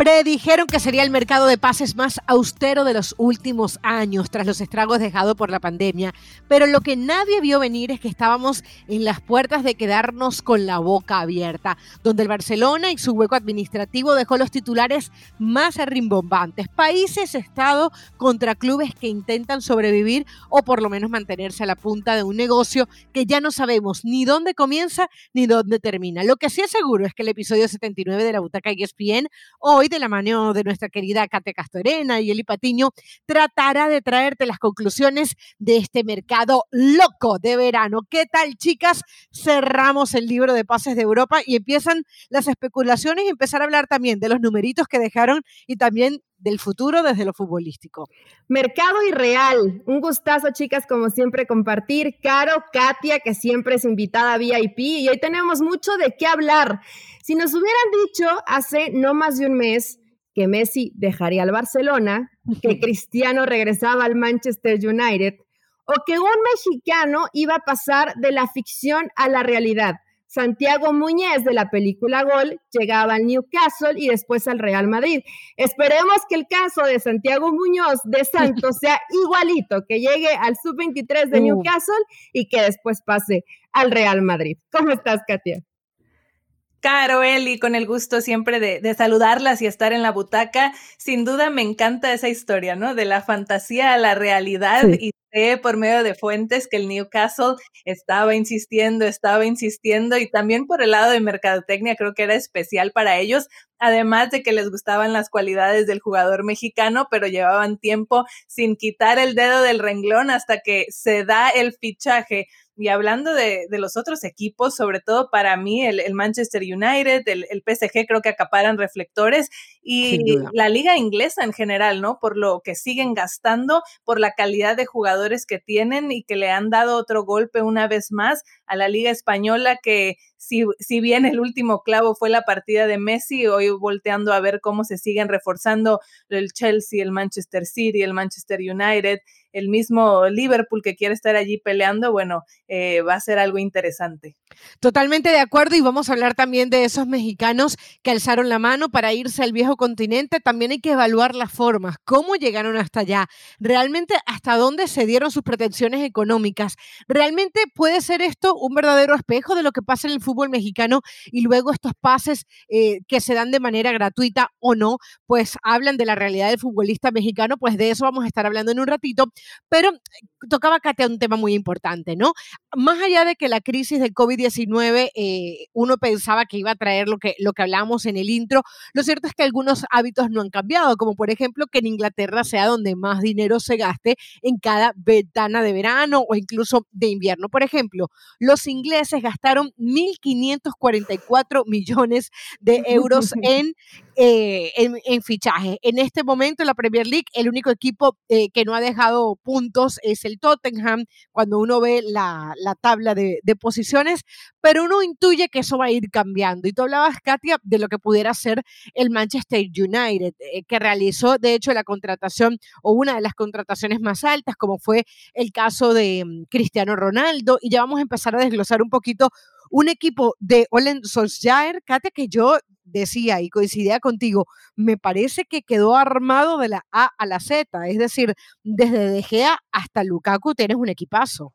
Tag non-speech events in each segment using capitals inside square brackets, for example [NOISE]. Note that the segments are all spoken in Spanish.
Predijeron que sería el mercado de pases más austero de los últimos años tras los estragos dejados por la pandemia, pero lo que nadie vio venir es que estábamos en las puertas de quedarnos con la boca abierta, donde el Barcelona y su hueco administrativo dejó los titulares más rimbombantes. Países, Estado contra clubes que intentan sobrevivir o por lo menos mantenerse a la punta de un negocio que ya no sabemos ni dónde comienza ni dónde termina. Lo que sí es seguro es que el episodio 79 de la Butaca ESPN hoy de la mano de nuestra querida Kate Castorena y Eli Patiño, tratará de traerte las conclusiones de este mercado loco de verano. ¿Qué tal, chicas? Cerramos el libro de pases de Europa y empiezan las especulaciones y empezar a hablar también de los numeritos que dejaron y también del futuro desde lo futbolístico. Mercado Irreal, un gustazo chicas como siempre compartir. Caro, Katia, que siempre es invitada VIP y hoy tenemos mucho de qué hablar. Si nos hubieran dicho hace no más de un mes que Messi dejaría al Barcelona, que Cristiano regresaba al Manchester United o que un mexicano iba a pasar de la ficción a la realidad Santiago Muñez de la película Gol llegaba al Newcastle y después al Real Madrid. Esperemos que el caso de Santiago Muñoz de [LAUGHS] Santos sea igualito, que llegue al sub-23 de Newcastle y que después pase al Real Madrid. ¿Cómo estás, Katia? Caro, Eli, con el gusto siempre de, saludarlas y estar en la butaca. Sin duda me encanta esa historia, ¿no? De la fantasía a la realidad y por medio de fuentes que el Newcastle estaba insistiendo, estaba insistiendo y también por el lado de mercadotecnia creo que era especial para ellos, además de que les gustaban las cualidades del jugador mexicano, pero llevaban tiempo sin quitar el dedo del renglón hasta que se da el fichaje. Y hablando de, los otros equipos, sobre todo para mí, el, Manchester United, el, el, PSG creo que acaparan reflectores y la liga inglesa en general, ¿no? Por lo que siguen gastando, por la calidad de jugadores que tienen y que le han dado otro golpe una vez más a la liga española que si, si bien el último clavo fue la partida de Messi, hoy volteando a ver cómo se siguen reforzando el Chelsea, el Manchester City, el Manchester United el mismo Liverpool que quiere estar allí peleando, bueno, eh, va a ser algo interesante. Totalmente de acuerdo y vamos a hablar también de esos mexicanos que alzaron la mano para irse al viejo continente. También hay que evaluar las formas, cómo llegaron hasta allá, realmente hasta dónde se dieron sus pretensiones económicas. ¿Realmente puede ser esto un verdadero espejo de lo que pasa en el fútbol mexicano y luego estos pases eh, que se dan de manera gratuita o no? Pues hablan de la realidad del futbolista mexicano, pues de eso vamos a estar hablando en un ratito. Pero tocaba Katia un tema muy importante, ¿no? Más allá de que la crisis del COVID-19 eh, uno pensaba que iba a traer lo que, lo que hablábamos en el intro, lo cierto es que algunos hábitos no han cambiado, como por ejemplo que en Inglaterra sea donde más dinero se gaste en cada ventana de verano o incluso de invierno. Por ejemplo, los ingleses gastaron 1.544 millones de euros [LAUGHS] en, eh, en, en fichajes. En este momento en la Premier League, el único equipo eh, que no ha dejado puntos es el Tottenham, cuando uno ve la, tabla de, posiciones, pero uno intuye que eso va a ir cambiando. Y tú hablabas, Katia, de lo que pudiera ser el Manchester United, eh, que realizó, de hecho, la contratación o una de las contrataciones más altas, como fue el caso de mm, Cristiano Ronaldo. Y ya vamos a empezar a desglosar un poquito un equipo de Olen Solskjaer, Katia, que yo decía y coincidía contigo, me parece que quedó armado de la A a la Z, es decir, desde De Gea hasta Lukaku tienes un equipazo.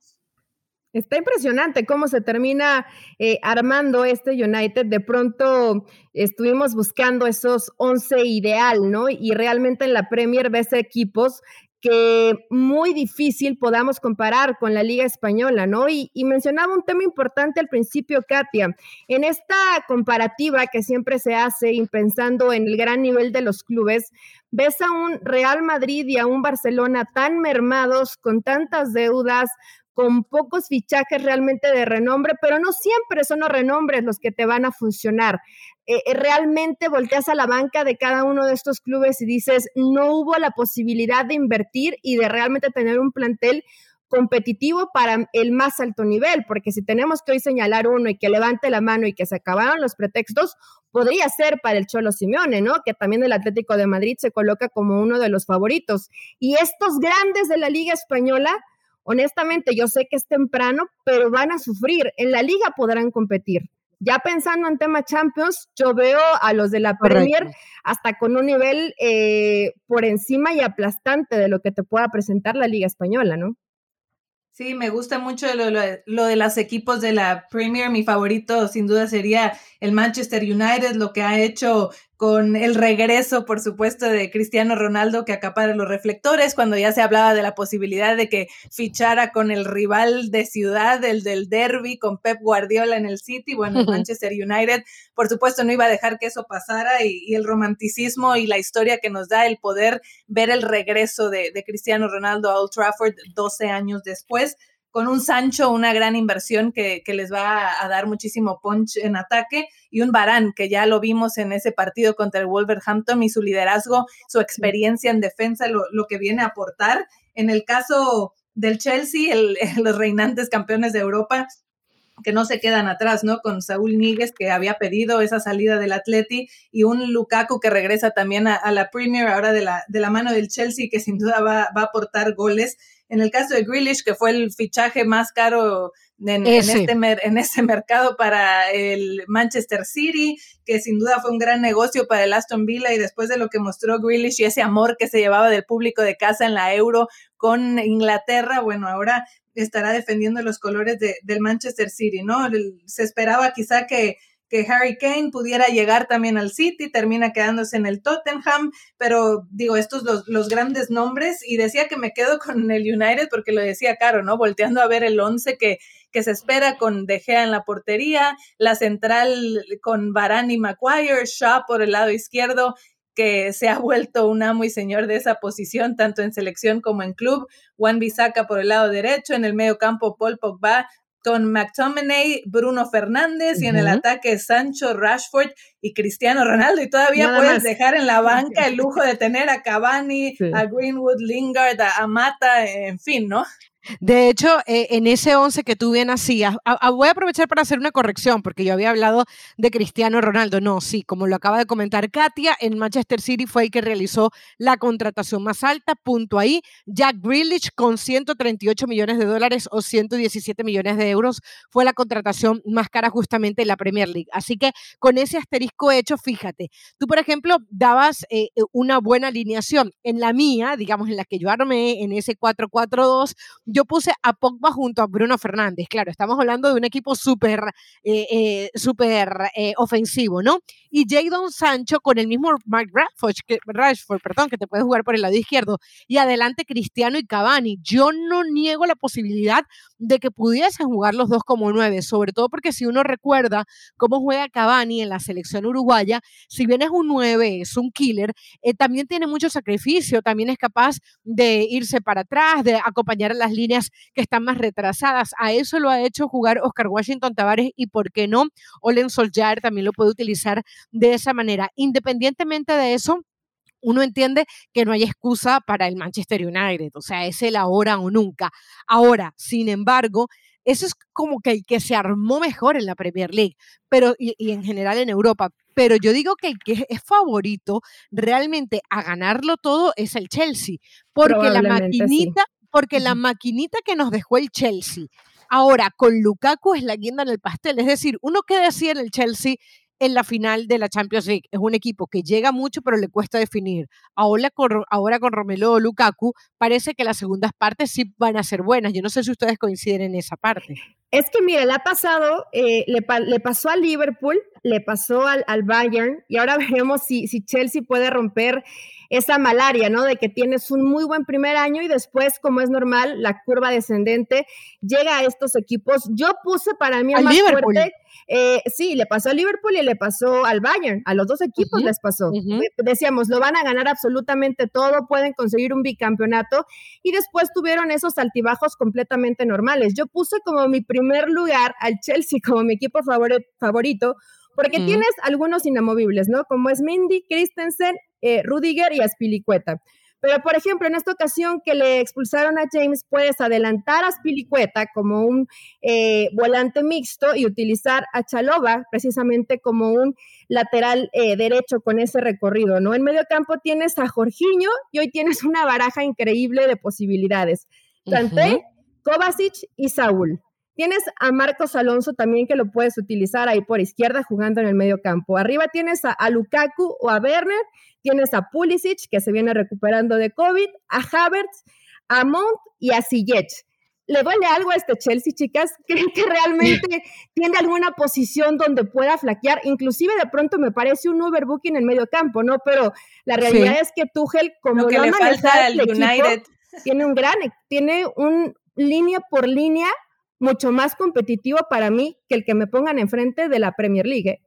Está impresionante cómo se termina eh, armando este United. De pronto estuvimos buscando esos 11 ideal, ¿no? Y realmente en la Premier ves equipos que muy difícil podamos comparar con la Liga Española, ¿no? Y, mencionaba un tema importante al principio, Katia. En esta comparativa que siempre se hace y pensando en el gran nivel de los clubes, ves a un Real Madrid y a un Barcelona tan mermados, con tantas deudas, con pocos fichajes realmente de renombre, pero no siempre son los renombres los que te van a funcionar. Eh, eh, realmente volteas a la banca de cada uno de estos clubes y dices, no hubo la posibilidad de invertir y de realmente tener un plantel competitivo para el más alto nivel, porque si tenemos que hoy señalar uno y que levante la mano y que se acabaron los pretextos, podría ser para el Cholo Simeone, ¿no? Que también el Atlético de Madrid se coloca como uno de los favoritos. Y estos grandes de la Liga Española, honestamente, yo sé que es temprano, pero van a sufrir. En la liga podrán competir. Ya pensando en tema Champions, yo veo a los de la Premier hasta con un nivel eh, por encima y aplastante de lo que te pueda presentar la Liga Española, ¿no? Sí, me gusta mucho lo, lo, de los equipos de la Premier. Mi favorito sin duda sería el Manchester United, lo que ha hecho con el regreso, por supuesto, de Cristiano Ronaldo que acapara los reflectores, cuando ya se hablaba de la posibilidad de que fichara con el rival de ciudad, el del derby, con Pep Guardiola en el City, bueno, el [LAUGHS] Manchester United, por supuesto, no iba a dejar que eso pasara y, el romanticismo y la historia que nos da el poder ver el regreso de, de Cristiano Ronaldo a Old Trafford 12 años después con un Sancho, una gran inversión que, les va a, dar muchísimo punch en ataque, y un Barán, que ya lo vimos en ese partido contra el Wolverhampton y su liderazgo, su experiencia en defensa, lo, que viene a aportar. En el caso del Chelsea, [LAUGHS] los reinantes campeones de Europa, que no se quedan atrás, ¿no? Con Saúl Níguez, que había pedido esa salida del Atleti, y un Lukaku que regresa también a, la Premier, ahora de la, de la mano del Chelsea, que sin duda va, va a aportar goles. En el caso de Grealish, que fue el fichaje más caro en, este en ese mercado para el Manchester City, que sin duda fue un gran negocio para el Aston Villa y después de lo que mostró Grealish y ese amor que se llevaba del público de casa en la Euro con Inglaterra, bueno, ahora estará defendiendo los colores del Manchester City, ¿no? Se esperaba quizá que que Harry Kane pudiera llegar también al City, termina quedándose en el Tottenham, pero digo, estos los, los grandes nombres y decía que me quedo con el United porque lo decía Caro, ¿no? Volteando a ver el 11 que, que se espera con De Gea en la portería, la central con Varane y Maguire, Shaw por el lado izquierdo que se ha vuelto un amo y señor de esa posición, tanto en selección como en club. Juan Bisaca por el lado derecho, en el medio campo Paul Pogba, con McTominay, Bruno Fernández y en el ataque Sancho, Rashford y Cristiano Ronaldo. Y todavía puedes dejar en la banca el [LAUGHS] lujo de tener a Cavani, a Greenwood, Lingard, a Mata, en fin, ¿no? De hecho, eh, en ese 11 que tú bien hacías, voy a aprovechar para hacer una corrección, porque yo había hablado de Cristiano Ronaldo. No, sí, como lo acaba de comentar Katia, en Manchester City fue el que realizó la contratación más alta, punto ahí. Jack Grealish con 138 millones de dólares o 117 millones de euros fue la contratación más cara justamente en la Premier League. Así que con ese asterisco hecho, fíjate, tú por ejemplo dabas eh, una buena alineación. En la mía, digamos, en la que yo armé, en ese 4-4-2, yo puse a Pogba junto a Bruno Fernández. Claro, estamos hablando de un equipo súper eh, eh, súper eh, ofensivo, ¿no? Y Jadon Sancho con el mismo Mark Rashford Rashford, perdón, que te puede jugar por el lado izquierdo. Y adelante Cristiano y Cavani. Yo no niego la posibilidad de que pudiesen jugar los dos como nueve, sobre todo porque si uno recuerda cómo juega Cavani en la selección uruguaya, si bien es un nueve, es un killer, también tiene mucho sacrificio, también es capaz de irse para atrás, de acompañar a las líneas que están más retrasadas. A eso lo ha hecho jugar Oscar Washington Tavares y, ¿por qué no? Olen Solskjaer también lo puede utilizar de esa manera. Independientemente de eso, uno entiende que no hay excusa para el Manchester United, o sea, es el ahora o nunca. Ahora, sin embargo, eso es como que el que se armó mejor en la Premier League, pero y, y en general en Europa. Pero yo digo que el que es favorito realmente a ganarlo todo es el Chelsea, porque la maquinita, porque la maquinita que nos dejó el Chelsea, ahora con Lukaku es la guinda en el pastel. Es decir, uno que decía en el Chelsea en la final de la Champions League. Es un equipo que llega mucho, pero le cuesta definir. Ahora con, ahora con Romelu Lukaku, parece que las segundas partes sí van a ser buenas. Yo no sé si ustedes coinciden en esa parte. Es que, mire, le ha pasado, eh, le, pasó al Liverpool, le pasó al, al Bayern, y ahora [LAUGHS] veremos si, si Chelsea puede romper esa malaria, ¿no? De que tienes un muy buen primer año y después, como es normal, la curva descendente llega a estos equipos. Yo puse para mí al más fuerte. Eh, sí, le pasó al Liverpool y le pasó al Bayern, a los dos equipos les pasó. Decíamos, lo van a ganar absolutamente todo, pueden conseguir un bicampeonato y después tuvieron esos altibajos completamente normales. Yo puse como mi primer lugar al Chelsea [LAUGHS] como mi equipo favorito porque tienes algunos inamovibles, ¿no? Como es Mindy, Christensen, eh, Rudiger y Aspilicueta. Pero, por ejemplo, en esta ocasión que le expulsaron a James, puedes adelantar a Aspilicueta como un eh, volante mixto y utilizar a Chalova precisamente como un lateral eh, derecho con ese recorrido, ¿no? En medio campo tienes a Jorginho y hoy tienes una baraja increíble de posibilidades. Kanté, Kovacic y Saúl. Tienes a Marcos Alonso también que lo puedes utilizar ahí por izquierda jugando en el medio campo. Arriba tienes a, Lukaku o a Werner, tienes a Pulisic que se viene recuperando de COVID, a Havertz, a Mount y a Ziyech. ¿Le duele algo a este Chelsea, chicas? [LAUGHS] ¿Creen que realmente tiene alguna posición donde pueda flaquear? Inclusive de pronto me parece un overbooking en el medio campo, ¿no? Pero la realidad es que Tuchel, como lo, que le falta al United. tiene un gran, tiene un línea por línea mucho más competitivo para mí que el que me pongan enfrente de la Premier League. ¿eh?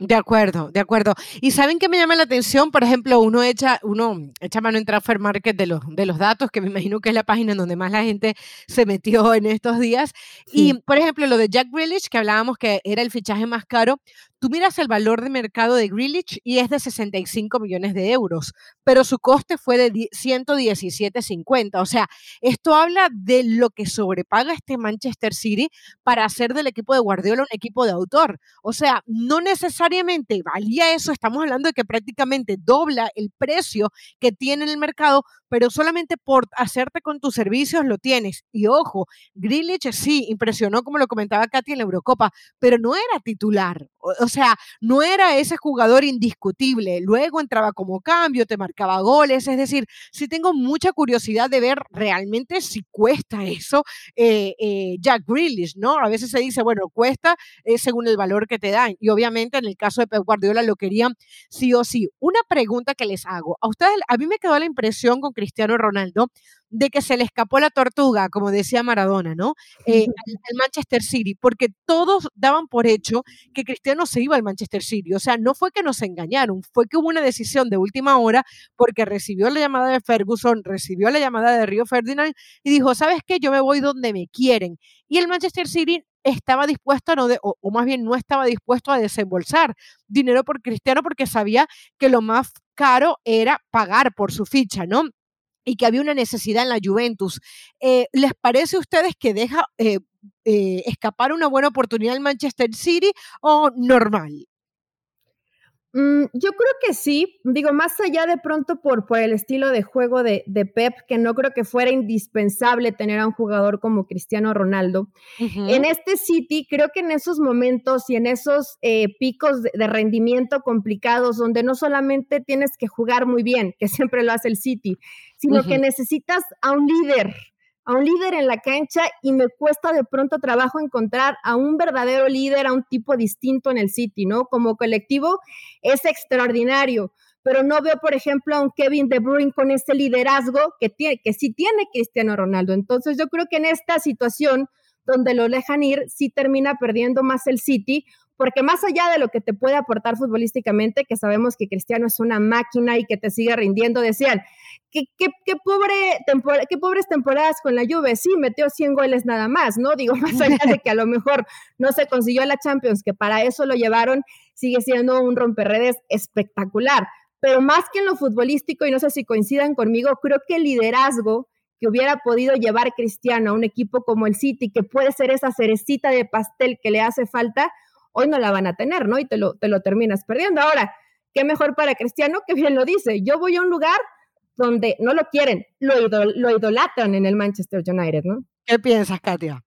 De acuerdo, de acuerdo. Y saben que me llama la atención, por ejemplo, uno echa, uno echa mano en Transfer Market de los, de los datos, que me imagino que es la página en donde más la gente se metió en estos días. Y, por ejemplo, lo de Jack Grealish, que hablábamos que era el fichaje más caro, Tú miras el valor de mercado de Grealish y es de 65 millones de euros, pero su coste fue de 117.50. O sea, esto habla de lo que sobrepaga este Manchester City para hacer del equipo de Guardiola un equipo de autor. O sea, no necesariamente valía eso, estamos hablando de que prácticamente dobla el precio que tiene en el mercado, pero solamente por hacerte con tus servicios lo tienes. Y ojo, Grealish sí impresionó, como lo comentaba Katy en la Eurocopa, pero no era titular. O, sea, no era ese jugador indiscutible. Luego entraba como cambio, te marcaba goles. Es decir, sí tengo mucha curiosidad de ver realmente si cuesta eso eh, eh, Jack Grealish, ¿no? A veces se dice, bueno, cuesta según el valor que te dan. Y obviamente en el caso de Pep Guardiola lo querían sí o sí. Una pregunta que les hago. A ustedes, a mí me quedó la impresión con Cristiano Ronaldo de que se le escapó la tortuga, como decía Maradona, ¿no? Eh, [LAUGHS] al, Manchester City, porque todos daban por hecho que Cristiano se iba al Manchester City. O sea, no fue que nos engañaron, fue que hubo una decisión de última hora porque recibió la llamada de Ferguson, recibió la llamada de Río Ferdinand y dijo, ¿sabes qué? Yo me voy donde me quieren. Y el Manchester City estaba dispuesto a no o, o, más bien no estaba dispuesto a desembolsar dinero por Cristiano porque sabía que lo más caro era pagar por su ficha, ¿no? Y que había una necesidad en la Juventus. Eh, ¿Les parece a ustedes que deja eh, eh, escapar una buena oportunidad el Manchester City o normal? Mm, yo creo que sí, digo, más allá de pronto por, por el estilo de juego de, Pep, que no creo que fuera indispensable tener a un jugador como Cristiano Ronaldo. En este City, creo que en esos momentos y en esos eh, picos de, rendimiento complicados, donde no solamente tienes que jugar muy bien, que [LAUGHS] siempre lo hace el City, sino que necesitas a un líder, a un líder en la cancha y me cuesta de pronto trabajo encontrar a un verdadero líder, a un tipo distinto en el City, ¿no? Como colectivo es extraordinario, pero no veo, por ejemplo, a un Kevin De Bruyne con ese liderazgo que, tiene, que sí tiene Cristiano Ronaldo. Entonces yo creo que en esta situación donde lo dejan ir, sí termina perdiendo más el City, porque más allá de lo que te puede aportar futbolísticamente, que sabemos que Cristiano es una máquina y que te sigue rindiendo, decían, qué, qué, qué pobre qué pobres temporadas con la Juve, sí, metió 100 goles nada más, ¿no? Digo, [LAUGHS] más allá de que a lo mejor no se consiguió la Champions, que para eso lo llevaron, sigue siendo un romperredes espectacular. Pero más que en lo futbolístico, y no sé si coincidan conmigo, creo que el liderazgo que hubiera podido llevar Cristiano a un equipo como el City, que puede ser esa cerecita de pastel que le hace falta, hoy no la van a tener, ¿no? Y te lo, te lo terminas perdiendo. Ahora, qué mejor para Cristiano [LAUGHS] que bien lo dice. Yo voy a un lugar donde no lo quieren, lo, lo idolatran en el Manchester United, ¿no? ¿Qué piensas, Katia?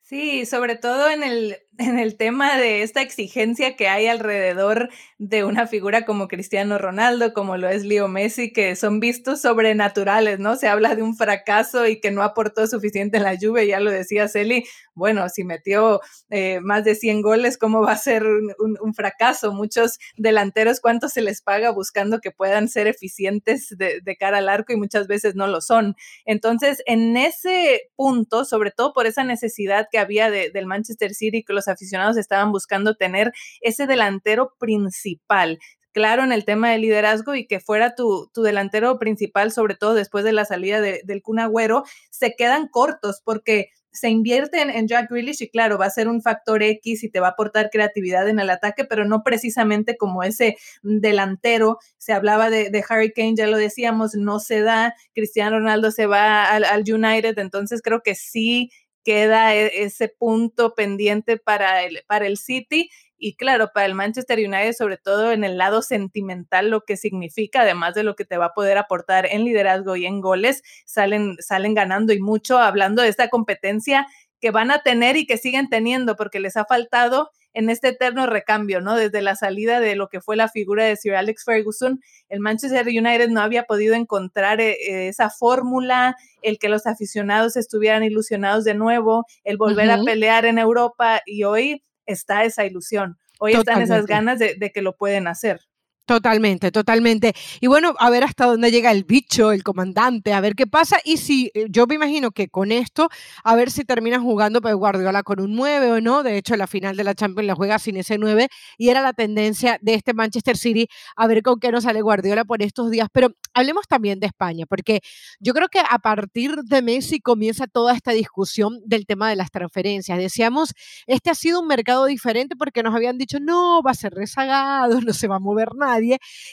Sí, sobre todo en el, en el tema de esta exigencia que hay alrededor de una figura como Cristiano Ronaldo, como lo es Leo Messi, que son vistos sobrenaturales, ¿no? Se habla de un fracaso y que no aportó suficiente en la lluvia, ya lo decía Celi, bueno, si metió eh, más de 100 goles, ¿cómo va a ser un, fracaso? Muchos delanteros, ¿cuánto se les paga buscando que puedan ser eficientes de, cara al arco y muchas veces no lo son? Entonces, en ese punto, sobre todo por esa necesidad que había del Manchester City, que los aficionados estaban buscando tener ese delantero principal claro en el tema de liderazgo y que fuera tu, tu delantero principal, sobre todo después de la salida del Kun Agüero, se quedan cortos porque se invierte en, Jack Grealish y claro, va a ser un factor X y te va a aportar creatividad en el ataque, pero no precisamente como ese delantero. Se hablaba de, Harry Kane, ya lo decíamos, no se da. Cristiano Ronaldo se va al United, entonces creo que sí queda e, ese punto pendiente para el, para el City y claro, para el Manchester United, sobre todo en el lado sentimental, lo que significa, además de lo que te va a poder aportar en liderazgo y en goles, salen, salen ganando y mucho, hablando de esta competencia que van a tener y que siguen teniendo, porque les ha faltado en este eterno recambio, ¿no? Desde la salida de lo que fue la figura de Sir Alex Ferguson, el Manchester United no había podido encontrar eh, eh, esa fórmula, el que los aficionados estuvieran ilusionados de nuevo, el volver a pelear en Europa y hoy está esa ilusión, hoy están esas ganas de que lo pueden hacer. Totalmente, totalmente. Y bueno, a ver hasta dónde llega el bicho, el comandante, a ver qué pasa. Y si eh, yo me imagino que con esto, a ver si termina jugando Pep Guardiola con un 9 o no. De hecho, la final de la Champions la juega sin ese 9 y era la tendencia de este Manchester City a ver con qué nos sale Guardiola por estos días. Pero hablemos también de España, porque yo creo que a partir de Messi comienza toda esta discusión del tema de las transferencias. Decíamos, este ha sido un mercado diferente porque nos habían dicho, no, va a ser rezagado, [LAUGHS] no se va a mover nada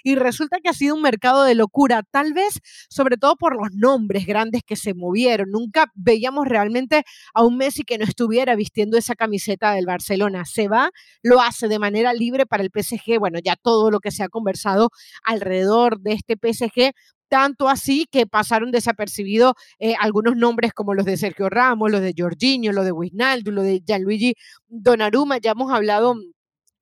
y resulta que ha sido un mercado de locura, tal vez sobre todo por los nombres grandes que se movieron. Nunca veíamos realmente a un Messi que no estuviera vistiendo esa camiseta del Barcelona. Se va, lo hace de manera libre para el PSG. Bueno, ya todo lo que se ha conversado alrededor de este PSG tanto así que pasaron desapercibidos eh, algunos nombres como los de Sergio Ramos, los de Jorginho, los de Wijnaldum, los de Gianluigi Donnarumma, ya hemos hablado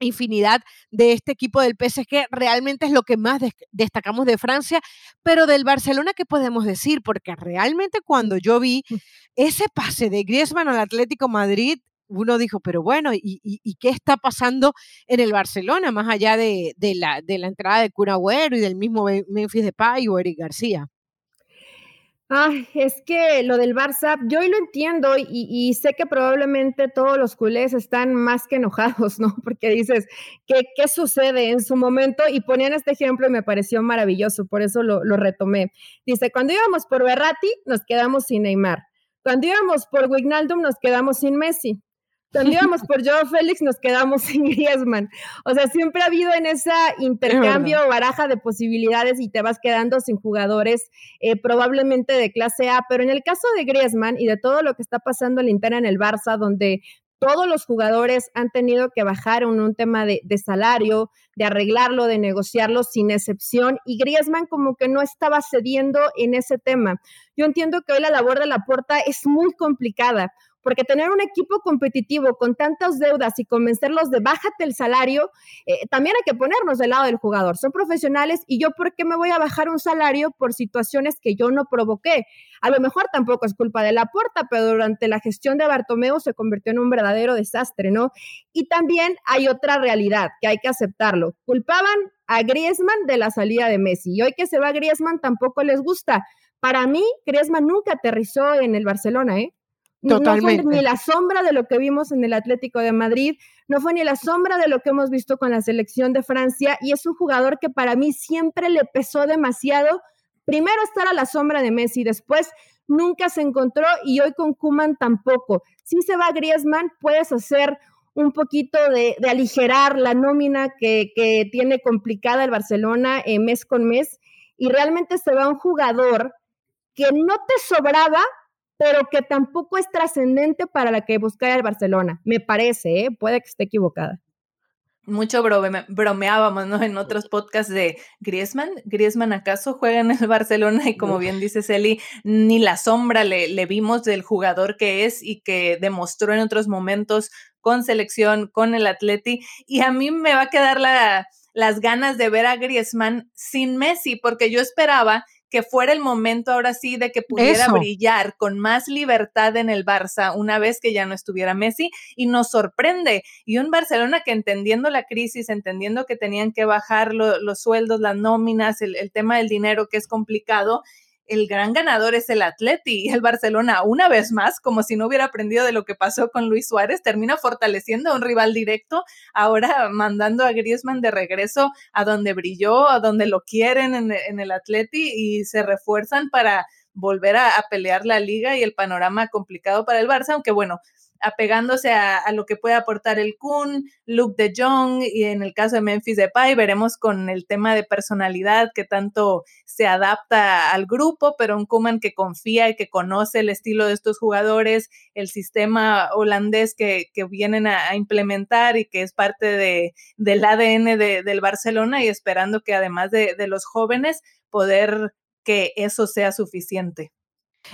infinidad de este equipo del PSG. Realmente es lo que más destacamos de Francia, pero del Barcelona, ¿qué podemos decir? Porque realmente cuando yo vi ese pase de Griezmann al Atlético Madrid, uno dijo, pero bueno, ¿y, qué está pasando en el Barcelona, más allá de, la, de la entrada de Cunagüero y del mismo Memphis Depay o Eric García? Ay, es que lo del Barça, yo lo entiendo y, sé que probablemente todos los culés están más que enojados, ¿no? [LAUGHS] Porque dices, ¿qué, qué sucede en su momento? Y ponían este ejemplo y me pareció maravilloso, por eso lo, lo retomé. Dice, cuando íbamos por Berratti, nos quedamos sin Neymar. Cuando íbamos por Wignaldum, nos quedamos sin Messi. Cuando [LAUGHS] íbamos por Joe Félix nos quedamos [LAUGHS] sin Griezmann. O sea, siempre ha habido en ese intercambio, baraja de posibilidades y te vas quedando sin jugadores eh, probablemente de clase A. Pero en el caso de Griezmann y de todo lo que está pasando en la interna en el Barça, donde todos los jugadores han tenido que bajar en un tema de, de, salario, de arreglarlo, de negociarlo sin excepción, y Griezmann como que no estaba cediendo en ese tema. Yo entiendo que hoy la labor de la puerta es muy complicada porque tener un equipo competitivo con tantas deudas y convencerlos de bájate el salario, eh, también hay que ponernos del lado del jugador. Son profesionales y yo, ¿por qué me voy a bajar un salario por situaciones que yo no provoqué? A lo mejor tampoco es culpa de la puerta, pero durante la gestión de Bartomeu se convirtió en un verdadero desastre, ¿no? Y también hay otra realidad que hay que aceptarlo. Culpaban a Griezmann de la salida de Messi y hoy que se va Griezmann tampoco les gusta. Para mí, Griezmann nunca aterrizó en el Barcelona, ¿eh? Totalmente. No fue ni la sombra de lo que vimos en el Atlético de Madrid, no fue ni la sombra de lo que hemos visto con la selección de Francia y es un jugador que para mí siempre le pesó demasiado. Primero estar a la sombra de Messi, después nunca se encontró y hoy con Kuman tampoco. Si se va Griezmann, puedes hacer un poquito de, aligerar la nómina que, que, tiene complicada el Barcelona eh, mes con mes y realmente se va un jugador que no te sobraba, pero que tampoco es trascendente para la que busca el Barcelona, me parece, ¿eh? puede que esté equivocada. Mucho bromeábamos ¿no? en otros podcasts de Griezmann. Griezmann acaso juega en el [LAUGHS] Barcelona y como bien dice Celi, ni la sombra le, le vimos del jugador que es y que demostró en otros momentos con selección, con el Atleti. Y a mí me va a quedar la, las ganas de ver a Griezmann sin Messi, porque yo esperaba que fuera el momento ahora sí de que pudiera brillar con más libertad en el Barça una vez que ya no estuviera Messi y nos sorprende. Y un Barcelona que entendiendo la crisis, entendiendo que tenían que bajar los sueldos, las nóminas, el, el tema del dinero que es complicado, el gran ganador es el Atleti y el Barcelona, una vez más, como si no hubiera aprendido de lo que pasó con Luis Suárez, termina fortaleciendo a un rival directo, ahora mandando a Griezmann de regreso a donde brilló, a donde lo quieren en, el Atleti y se refuerzan para volver a, a pelear la liga y el panorama complicado para el Barça, aunque bueno, apegándose a, lo que puede aportar el Kun, Luke de Jong y en el caso de Memphis Depay veremos con el tema de personalidad que tanto se adapta al grupo, pero un Kuman que confía y que conoce el estilo de estos jugadores, el sistema holandés que, vienen a, implementar y que es parte de, del ADN del Barcelona y esperando que además de, de los jóvenes poder que eso sea suficiente.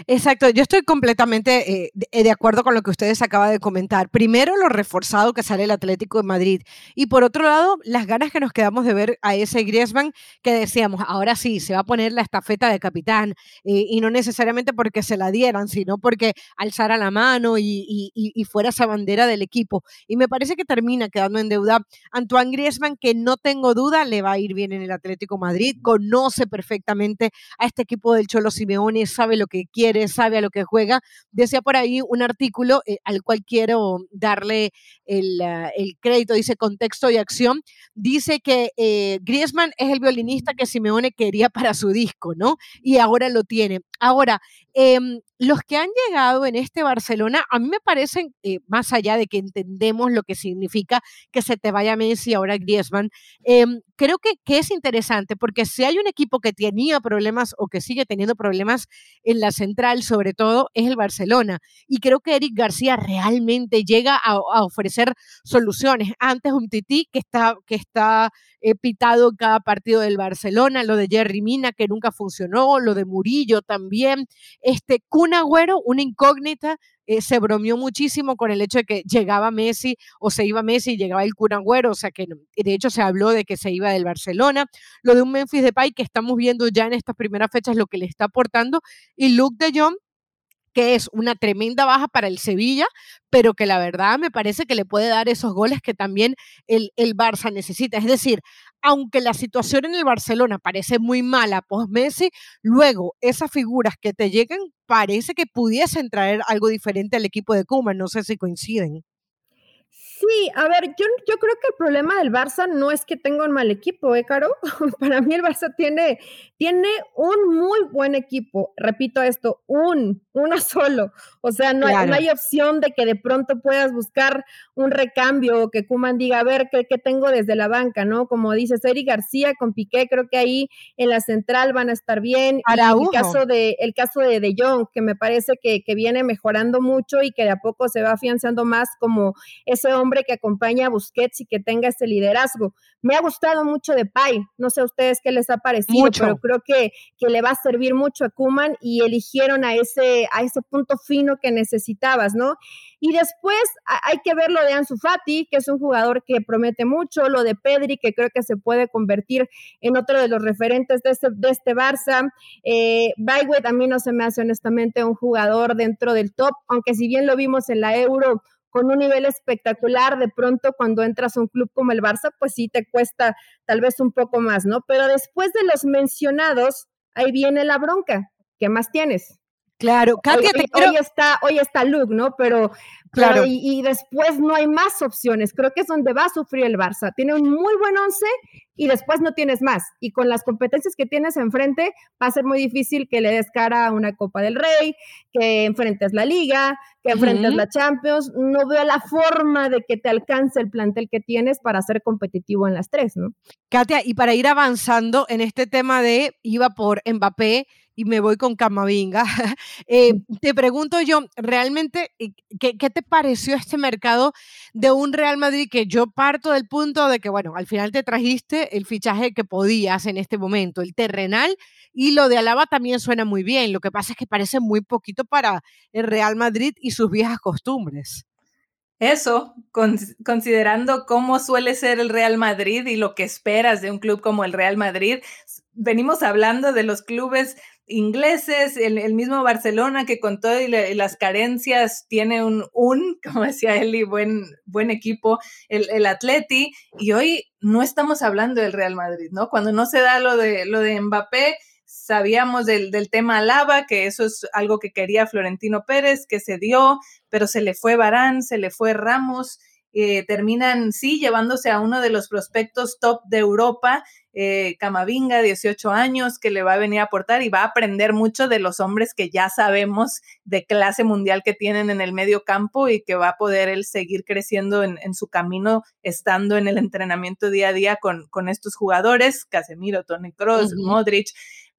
Exacto, yo estoy completamente eh, de, acuerdo con lo que ustedes acaban de comentar. Primero, lo reforzado que sale el Atlético de Madrid y por otro lado, las ganas que nos quedamos de ver a ese Griezmann que decíamos, ahora sí, se va a poner la estafeta de capitán eh, y no necesariamente porque se la dieran, sino porque alzara la mano y, fuera esa bandera del equipo. Y me parece que termina quedando en deuda Antoine Griezmann, que no tengo duda le va a ir bien en el Atlético Madrid, conoce perfectamente a este equipo del Cholo Simeone, sabe lo que quiere, sabe a lo que juega. Decía por ahí un artículo eh, al cual quiero darle el, ah, el, crédito, dice contexto y acción. Dice que eh, Griezmann es el violinista que Simeone quería para su disco, ¿no? Y ahora lo tiene. Ahora, em, los que han llegado en este Barcelona, a mí me parecen, eh, más allá de que entendemos lo que significa que se te vaya Messi ahora Griezmann, em, creo que, es interesante porque si hay un equipo que tenía problemas o que sigue teniendo problemas en la central, sobre todo, es el Barcelona. Y creo que Eric García realmente llega a, ofrecer soluciones. Antes un Tití que está, que está eh, pitado cada partido del Barcelona, lo de Jerry Mina que nunca funcionó, lo de Murillo también. Este Agüero, una incógnita, eh, se bromeó muchísimo con el hecho de que llegaba Messi o se iba Messi y llegaba el Kun Agüero, o sea que de hecho se habló de que se iba del Barcelona. Lo de un Memphis Depay que estamos viendo ya en estas primeras fechas lo que le está aportando y Luke de Jong que es una tremenda baja para el Sevilla, pero que la verdad me parece que le puede dar esos goles que también el, el Barça necesita. Es decir, aunque la situación en el Barcelona parece muy mala post-Messi, luego esas figuras que te llegan parece que pudiesen traer algo diferente al equipo de Koeman. No sé si coinciden. Sí, a ver, yo, yo creo que el problema del Barça no es que tenga un mal equipo, ¿eh, Caro? [LAUGHS] Para mí el Barça tiene, tiene un muy buen equipo. Repito esto, un, uno [LAUGHS] solo. O sea, no, hay, no hay opción de que de pronto puedas buscar un recambio o que Kuman diga, a ver, ¿qué, ¿qué, tengo desde la banca, no? Como dices, Eric García con Piqué, creo que ahí en la central van a estar bien. Y el caso de, el caso de De Jong, que me parece que, que viene mejorando mucho y que de a poco se va afianzando más como ese hombre hombre que acompaña a Busquets y que tenga ese liderazgo. Me ha gustado mucho de Pai, no sé a ustedes qué les ha parecido, pero creo que, que le va a servir mucho a Kuman y eligieron a ese, a ese punto fino que necesitabas, ¿no? Y después hay que ver lo de Ansu Fati, que es un jugador que promete mucho, lo de Pedri, que creo que se puede convertir en otro de los referentes de este, de este Barça. Eh, a mí no se me hace honestamente un jugador dentro del top, aunque si bien lo vimos en la Euro, con un nivel espectacular, de pronto cuando entras a un club como el Barça, pues sí te cuesta tal vez un poco más, ¿no? Pero después de los mencionados, ahí viene la bronca. ¿Qué más tienes? Claro, Katia, hoy, está, hoy está Luke, ¿no? Pero, claro. y, después no hay más opciones. Creo que es donde va a sufrir el Barça. Tiene un muy buen once y después no tienes más. Y con las competencias que tienes enfrente, va a ser muy difícil que le des cara a una Copa del Rey, que enfrentes la Liga, que enfrentes la Champions. No veo la forma de que te alcance el plantel que tienes para ser competitivo en las tres, ¿no? Katia, y para ir avanzando en este tema de iba por Mbappé y me voy con Camavinga. [LAUGHS] Eh, te pregunto yo, realmente, ¿qué, ¿qué, te pareció este mercado de un Real Madrid que yo parto del punto de que, bueno, al final te trajiste el fichaje que podías en este momento, el terrenal, y lo de Alaba también suena muy bien. Lo que pasa es que parece muy poquito para el Real Madrid y sus viejas costumbres. Eso, considerando cómo suele ser el Real Madrid y lo que esperas de un club como el Real Madrid, venimos hablando de los clubes ingleses, el, mismo Barcelona que con todas las carencias tiene un, un [LAUGHS] como decía Eli, buen, buen equipo, el, el, Atleti, y hoy no estamos hablando del Real Madrid, ¿no? Cuando no se da lo de, lo de Mbappé, sabíamos del, del tema Lava, que eso es algo que quería Florentino Pérez, que se dio, pero se le fue Barán, se le fue Ramos, eh, terminan, sí, llevándose a uno de los prospectos top de Europa, eh, Camavinga, 18 años, que le va a venir a aportar y va a aprender mucho de los hombres que ya sabemos de clase mundial que tienen en el medio campo y que va a poder él seguir creciendo en, su camino, estando en el entrenamiento día a día con, con estos jugadores, Casemiro, Tony Kroos, Modric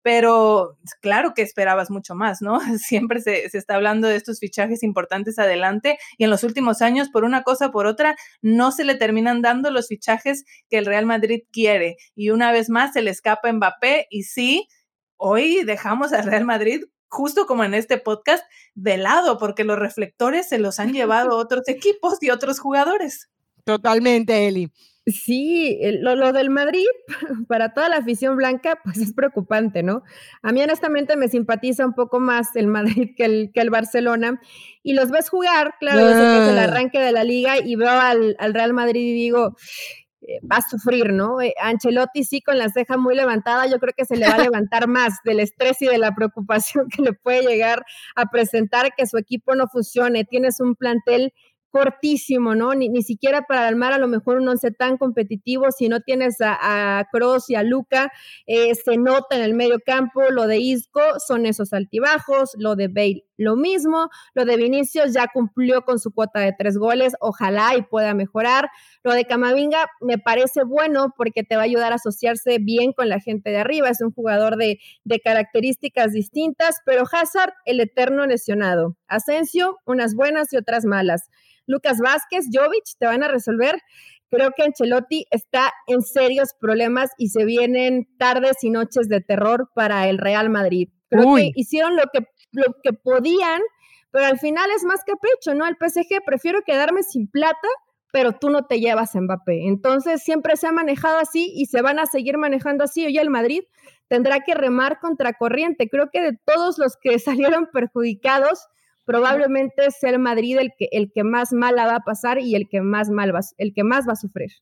pero claro que esperabas mucho más, ¿no? [LAUGHS] Siempre se, está hablando de estos fichajes importantes adelante y en los últimos años, por una cosa o por otra, no se le terminan dando los fichajes que el Real Madrid quiere. Y una vez más se le escapa Mbappé y sí, hoy dejamos al Real Madrid justo como en este podcast, de lado, porque los reflectores se los han [LAUGHS] llevado otros equipos y otros jugadores. Totalmente, Eli. Sí, lo, del Madrid, [LAUGHS] para toda la afición blanca, pues es preocupante, ¿no? A mí honestamente me simpatiza un poco más el Madrid que el, que el Barcelona. Y los ves jugar, claro, que es el ah. arranque de la liga y veo al, Real Madrid y digo, eh, va a sufrir, ¿no? Eh, Ancelotti sí con la ceja muy levantada, yo creo que se le va a [LAUGHS] levantar más del estrés y de la preocupación [LAUGHS] que le puede llegar a presentar que su equipo no funcione. Tienes un plantel cortísimo, ¿no? Ni, ni siquiera para armar a lo mejor un once tan competitivo, si no tienes a, a Cross y a Luca, eh, se nota en el medio campo, lo de Isco son esos altibajos, lo de Bale lo mismo, lo de Vinicius ya cumplió con su cuota de tres goles, ojalá y pueda mejorar, lo de Camavinga me parece bueno porque te va a ayudar a asociarse bien con la gente de arriba, es un jugador de, de características distintas, pero Hazard, el eterno lesionado, Asensio, unas buenas y otras malas. Lucas Vázquez, Jovic, te van a resolver. Creo que Ancelotti está en serios problemas y se vienen tardes y noches de terror para el Real Madrid. Creo que hicieron lo que, lo que podían, pero al final es más capricho, ¿no? El PSG prefiero quedarme sin plata, pero tú no te llevas a Mbappé. Entonces siempre se ha manejado así y se van a seguir manejando así. Hoy el Madrid tendrá que remar contra corriente. Creo que de todos los que [LAUGHS] salieron perjudicados, probablemente sea el Madrid el que, el que más mala va a pasar y el que más mal va, el que más va a sufrir.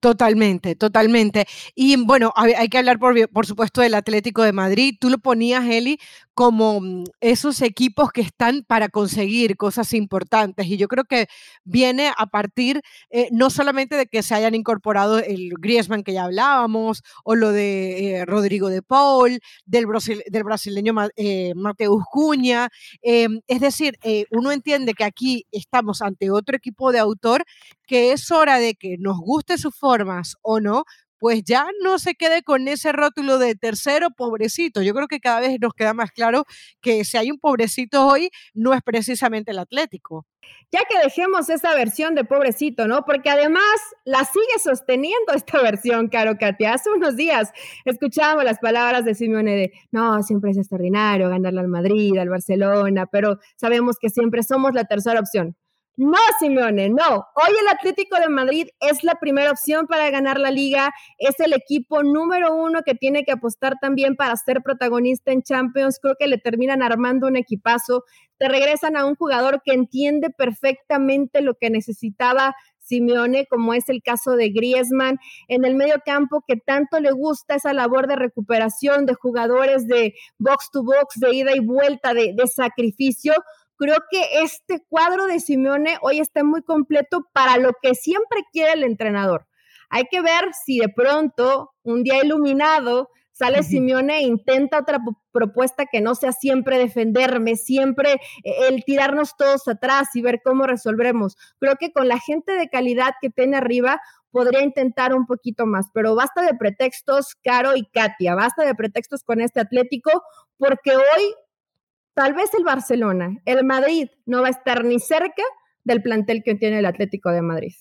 Totalmente, totalmente. Y bueno, hay que hablar, por, por, supuesto, del Atlético de Madrid. Tú lo ponías, Eli, como mm, esos equipos que están para conseguir cosas importantes. Y yo creo que viene a partir eh, no solamente de que se hayan incorporado el Griezmann que ya hablábamos, o lo de eh, Rodrigo de Paul, del, brasileño eh, Mateus Cuña. Es decir, uno entiende que aquí estamos ante otro equipo de autor que es hora de que nos guste sus formas o no, pues ya no se quede con ese rótulo de tercero pobrecito. Yo creo que cada vez nos queda más claro que si hay un pobrecito hoy, no es precisamente el Atlético. Ya que dejemos esa versión de pobrecito, ¿no? Porque además la sigue sosteniendo [LAUGHS] esta versión, Caro Katia. Hace unos días escuchábamos las palabras de Simeone de, no, siempre es extraordinario ganarle al Madrid, al Barcelona, pero sabemos que siempre somos la tercera opción. No, Simeone, no. Hoy el Atlético de Madrid es la primera opción para ganar la liga. Es el equipo número uno que tiene que apostar también para ser protagonista en Champions. Creo que le terminan armando un equipazo. Te regresan a un jugador que entiende perfectamente lo que necesitaba Simeone, como es el caso de Griezmann, en el medio campo que tanto le gusta esa labor de recuperación de jugadores de box to box, de ida y vuelta, de, de sacrificio Creo que este cuadro de Simeone hoy está muy completo para lo que siempre quiere el entrenador. Hay que ver si de pronto, un día iluminado, sale Simeone e intenta otra propuesta que no sea siempre defenderme, siempre eh, el tirarnos todos atrás y ver cómo resolvemos. Creo que con la gente de calidad que tiene arriba podría intentar un poquito más, pero basta de pretextos, Caro y Katia, basta de pretextos con este Atlético, porque hoy tal vez el Barcelona, el Madrid no va a estar ni cerca del plantel que tiene el Atlético de Madrid.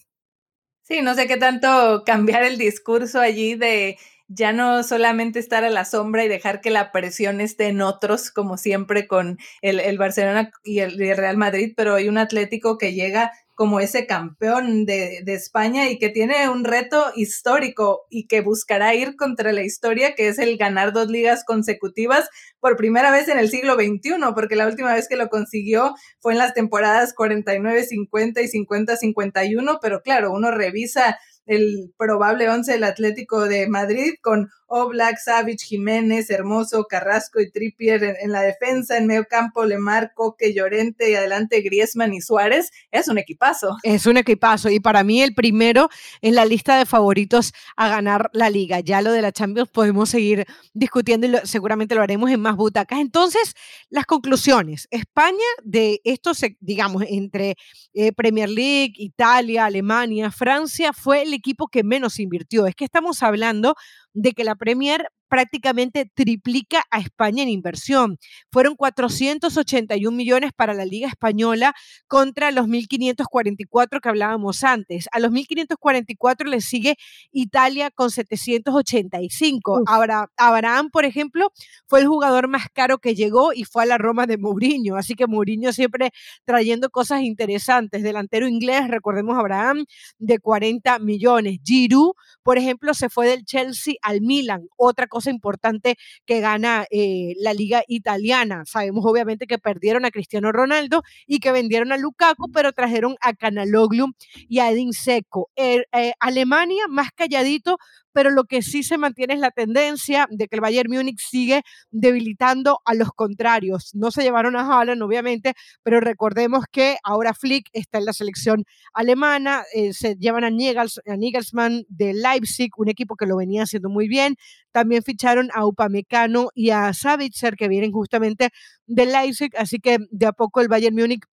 Sí, no sé qué tanto cambiar el discurso allí de ya no solamente estar a la sombra y dejar que la presión esté en otros, como siempre con el, Barcelona y el, Real Madrid, pero hay un Atlético que llega como ese campeón de, de, España y que tiene un reto histórico y que buscará ir contra la historia, que es el ganar dos ligas consecutivas por primera vez en el siglo XXI, porque la última vez que lo consiguió fue en las temporadas 49-50 y 50-51, pero claro, uno revisa el probable once del Atlético de Madrid con Oblak, Savage, Jiménez, Hermoso, Carrasco y Trippier en, la defensa, en medio campo, Lemar, Coque, Llorente y adelante Griezmann y Suárez. Es un equipazo. Es un equipazo y para mí el primero en la lista de favoritos a ganar la liga. Ya lo de la Champions podemos seguir discutiendo y seguramente lo haremos en más butacas. Entonces, las conclusiones. España de estos, digamos, entre eh, Premier League, Italia, Alemania, Francia, fue el equipo que menos invirtió. Es que estamos hablando de que la Premier prácticamente triplica a España en inversión. Fueron 481 millones para la Liga Española contra los 1.544 que hablábamos antes. A los 1.544 le sigue Italia con 785. Ahora, Abraham, por ejemplo, fue el jugador más caro que llegó y fue a la Roma de Mourinho. Así que Mourinho siempre trayendo cosas interesantes. Delantero inglés, recordemos Abraham, de 40 millones. Giroud, por ejemplo, se fue del Chelsea al Milan. Otra cosa importante que gana eh, la liga italiana. Sabemos obviamente que perdieron a Cristiano Ronaldo y que vendieron a Lukaku, pero trajeron a Canaloglu y a Edin Seco. Er, eh, Alemania más calladito, pero lo que sí se mantiene es la tendencia de que el Bayern Múnich sigue debilitando a los contrarios. No se llevaron a Haaland, obviamente, pero recordemos que ahora Flick está en la selección alemana, eh, se llevan a, Nigelsmann de Leipzig, un equipo que lo venía haciendo muy bien. También ficharon a Upamecano y a Savitzer, que vienen justamente de Leipzig, así que de a poco el Bayern Múnich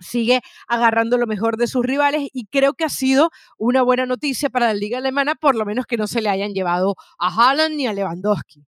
sigue agarrando lo mejor de sus rivales y creo que ha sido una buena noticia para la liga alemana, por lo menos que no se le hayan llevado a Haaland ni a Lewandowski.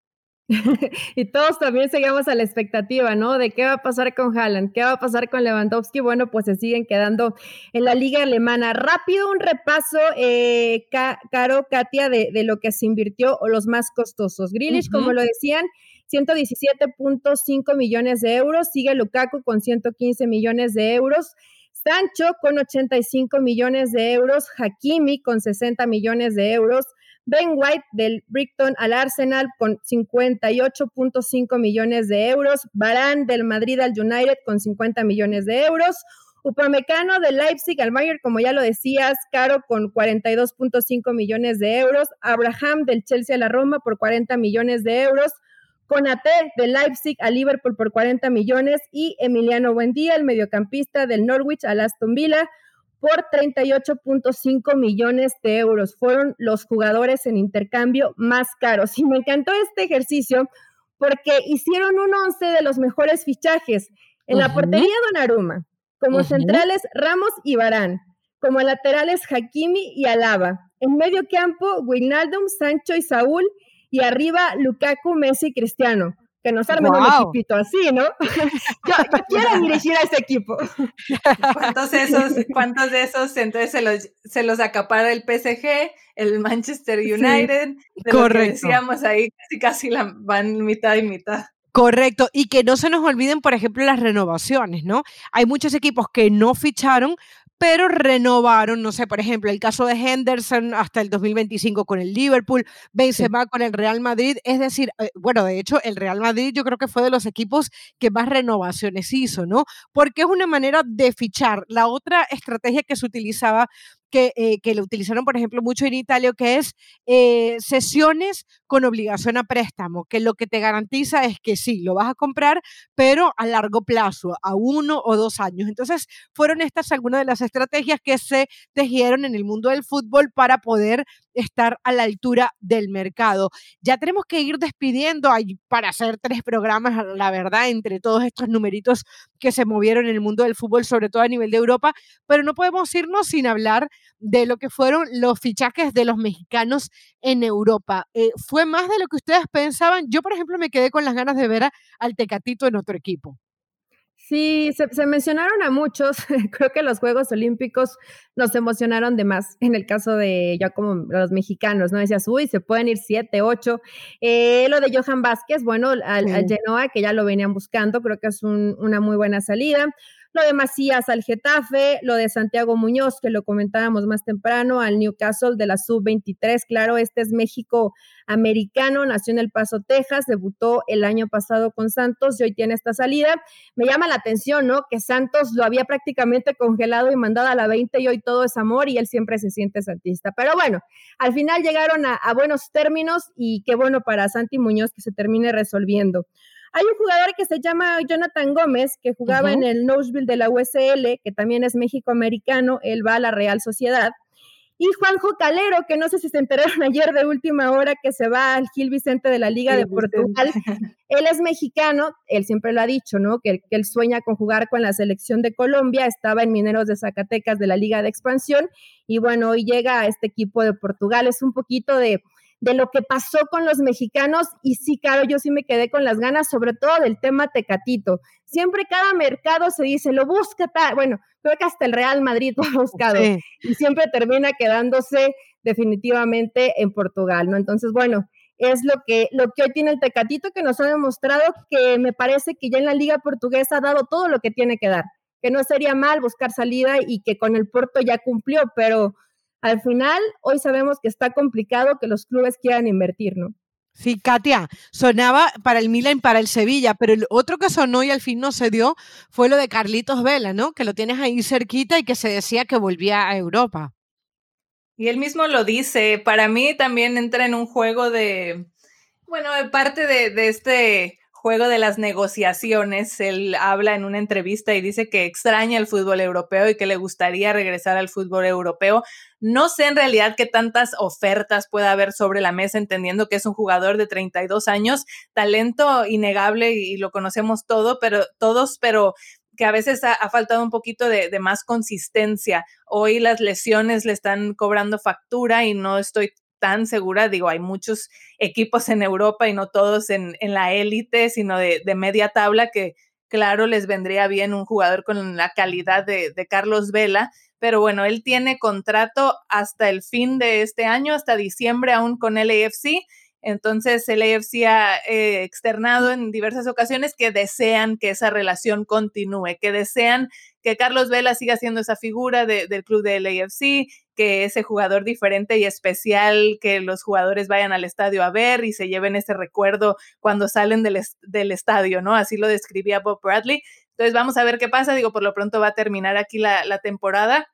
[LAUGHS] y todos también seguimos a la expectativa, ¿no? De qué va a pasar con Haaland, qué va a pasar con Lewandowski. Bueno, pues se siguen quedando en la liga alemana. Rápido un repaso, eh, Caro, Katia, de, lo que se invirtió o los más costosos. Grealish, como lo decían, 117.5 millones de euros. Sigue Lukaku con 115 millones de euros. Sancho con 85 millones de euros. Hakimi con 60 millones de euros. Ben White del Brighton al Arsenal con 58.5 millones de euros. Barán del Madrid al United con 50 millones de euros. Upamecano del Leipzig al Bayern, como ya lo decías, Caro con 42.5 millones de euros. Abraham del Chelsea a la Roma por 40 millones de euros. Conate de Leipzig a Liverpool por 40 millones y Emiliano Buendía, el mediocampista del Norwich al Aston Villa por 38.5 millones de euros. Fueron los jugadores en intercambio más caros. Y me encantó este ejercicio porque hicieron un once de los mejores fichajes. En la portería Donnarumma, como centrales Ramos y Barán, como laterales Hakimi y Alaba. En medio campo, Wijnaldum, Sancho y Saúl y arriba Lukaku, Messi, Cristiano. Que nos armen un equipito así, ¿no? [LAUGHS] yo, quiero [LAUGHS] dirigir a ese equipo. ¿Cuántos de esos, cuántos de esos entonces se los, se los acapara el PSG, el Manchester United? De Correcto. decíamos ahí, casi casi la, van mitad y mitad. Correcto, y que no se nos olviden, por ejemplo, las renovaciones, ¿no? Hay muchos equipos que no ficharon, pero renovaron, no sé, por ejemplo, el caso de Henderson hasta el 2025 con el Liverpool, Benzema con el Real Madrid, es decir, eh, bueno, de hecho, el Real Madrid yo creo que fue de los equipos que más renovaciones hizo, ¿no? Porque es una manera de fichar. La otra estrategia que se utilizaba que, eh, lo utilizaron, por ejemplo, mucho en Italia, que es eh, sesiones con obligación a préstamo, que lo que te garantiza es que sí, lo vas a comprar, pero a largo plazo, a uno o dos años. Entonces, fueron estas algunas de las estrategias que se tejieron en el mundo del fútbol para poder estar a la altura del mercado. Ya tenemos que ir despidiendo para hacer tres programas, la verdad, entre todos estos numeritos que se movieron en el mundo del fútbol, sobre todo a nivel de Europa, pero no podemos irnos sin hablar de lo que fueron los fichajes de los mexicanos en Europa. Eh, ¿Fue más de lo que ustedes pensaban? Yo, por ejemplo, me quedé con las ganas de ver al Tecatito en otro equipo. Sí, se, mencionaron a muchos. [LAUGHS] Creo que los Juegos Olímpicos nos emocionaron de más. En el caso de ya como los mexicanos, ¿no? Decías, uy, se pueden ir siete, ocho. Eh, lo de Johan Vázquez, bueno, al, Genoa, que ya lo venían buscando, creo que es una muy buena salida lo de Macías al Getafe, lo de Santiago Muñoz, que lo comentábamos más temprano, al Newcastle de la Sub-23. Claro, este es México americano, nació en El Paso, Texas, debutó el año pasado con Santos y hoy tiene esta salida. Me llama la atención, ¿no? Que Santos lo había prácticamente congelado y mandado a la 20 y hoy todo es amor y él siempre se siente santista. Pero bueno, al final llegaron a, a buenos términos y qué bueno para Santi Muñoz que se termine resolviendo. Hay un jugador que se llama Jonathan Gómez, que jugaba en el Nashville de la USL, que también es México-americano, él va a la Real Sociedad. Y Juanjo Calero, que no sé si se enteraron [LAUGHS] ayer de última hora que se va al Gil Vicente de la Liga de Portugal. [LAUGHS] Él es mexicano, él siempre lo ha dicho, ¿no? Que, que, él sueña con jugar con la selección de Colombia, estaba en Mineros de Zacatecas de la Liga de Expansión y bueno, hoy llega a este equipo de Portugal. Es un poquito de, de lo que pasó con los mexicanos y sí, claro, yo sí me quedé con las ganas, sobre todo del tema Tecatito. Siempre cada mercado se dice, lo busca, bueno, creo que hasta el Real Madrid lo ha buscado y siempre termina quedándose definitivamente en Portugal, ¿no? Entonces, bueno, es lo que, lo que hoy tiene el Tecatito que nos ha demostrado que me parece que ya en la liga portuguesa ha dado todo lo que tiene que dar, que no sería mal buscar salida y que con el Porto ya cumplió, pero al final hoy sabemos que está complicado que los clubes quieran invertir, ¿no? Sí, Katia, sonaba para el Milan y para el Sevilla, pero el otro que sonó y al fin no se dio fue lo de Carlitos Vela, ¿no? Que lo tienes ahí cerquita y que se decía que volvía a Europa. Y él mismo lo dice, para mí también entra en un juego de, bueno, parte de, de este juego de las negociaciones. Él habla en una entrevista y dice que extraña el fútbol europeo y que le gustaría regresar al fútbol europeo. No sé en realidad qué tantas ofertas pueda haber sobre la mesa, entendiendo que es un jugador de 32 años, talento innegable y, lo conocemos todo, pero todos, pero que a veces ha, faltado un poquito de, de, más consistencia. Hoy las lesiones le están cobrando factura y no estoy tan segura, digo, hay muchos equipos en Europa y no todos en, la élite, sino de, media tabla, que claro les vendría bien un jugador con la calidad de, Carlos Vela, pero bueno, él tiene contrato hasta el fin de este año, hasta diciembre aún con el AFC. Entonces, el AFC ha eh, externado en diversas ocasiones que desean que esa relación continúe, que desean que Carlos Vela siga siendo esa figura del club del AFC, que ese jugador diferente y especial, que los jugadores vayan al estadio a ver y se lleven ese recuerdo cuando salen del, del estadio, ¿no? Así lo describía Bob Bradley. Entonces vamos a ver qué pasa, digo, por lo pronto va a terminar aquí la, la temporada.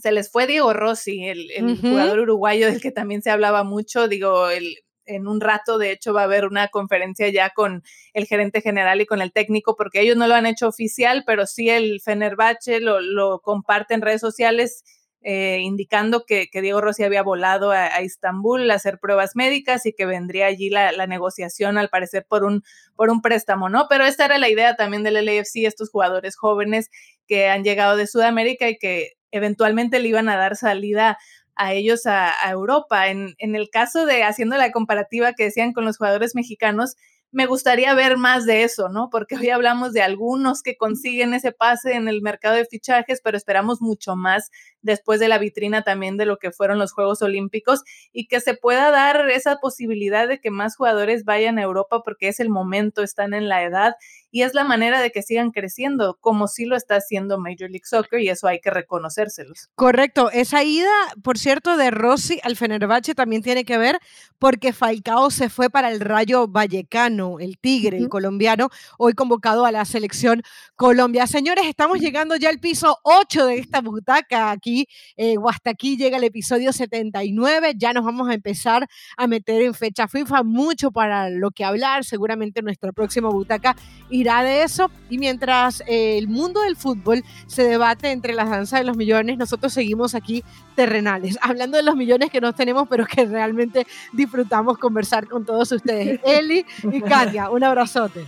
Se les fue Diego Rossi, el, el jugador uruguayo del que también se hablaba mucho, digo, el, en un rato, de hecho, va a haber una conferencia ya con el gerente general y con el técnico, porque ellos no lo han hecho oficial, pero sí el Fenerbahce lo, comparte en redes sociales eh, indicando que, Diego Rossi había volado a, a, a hacer pruebas médicas y que vendría allí la, negociación, al parecer, por un, por un préstamo, ¿no? Pero esta era la idea también del LAFC, estos jugadores jóvenes que han llegado de Sudamérica y que eventualmente le iban a dar salida a ellos a, Europa. En, en, el caso de, haciendo la comparativa que decían con los jugadores mexicanos, me gustaría ver más de eso, ¿no? Porque hoy hablamos de algunos que consiguen ese pase en el mercado de fichajes, pero esperamos mucho más después de la vitrina también de lo que fueron los Juegos Olímpicos y que se pueda dar esa posibilidad de que más jugadores vayan a Europa porque es el momento, están en la edad y es la manera de que sigan creciendo, como sí lo está haciendo Major League Soccer y eso hay que reconocérselos. Correcto, esa ida, por cierto, de Rossi al Fenerbahce también tiene que ver porque Falcao se fue para el Rayo Vallecano, el Tigre, el colombiano, hoy convocado a la selección Colombia. Señores, estamos llegando ya al piso 8 de esta butaca aquí, eh, o hasta aquí llega el episodio 79, ya nos vamos a empezar a meter en fecha FIFA, mucho para lo que hablar, seguramente nuestra próxima butaca irá de eso. Y mientras eh, el mundo del fútbol se debate entre las danzas de los millones, nosotros seguimos aquí terrenales, [LAUGHS] hablando de los millones que no tenemos, pero que realmente disfrutamos conversar con todos ustedes. [LAUGHS] Eli y Katia, un abrazote.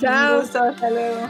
Chao, hasta luego.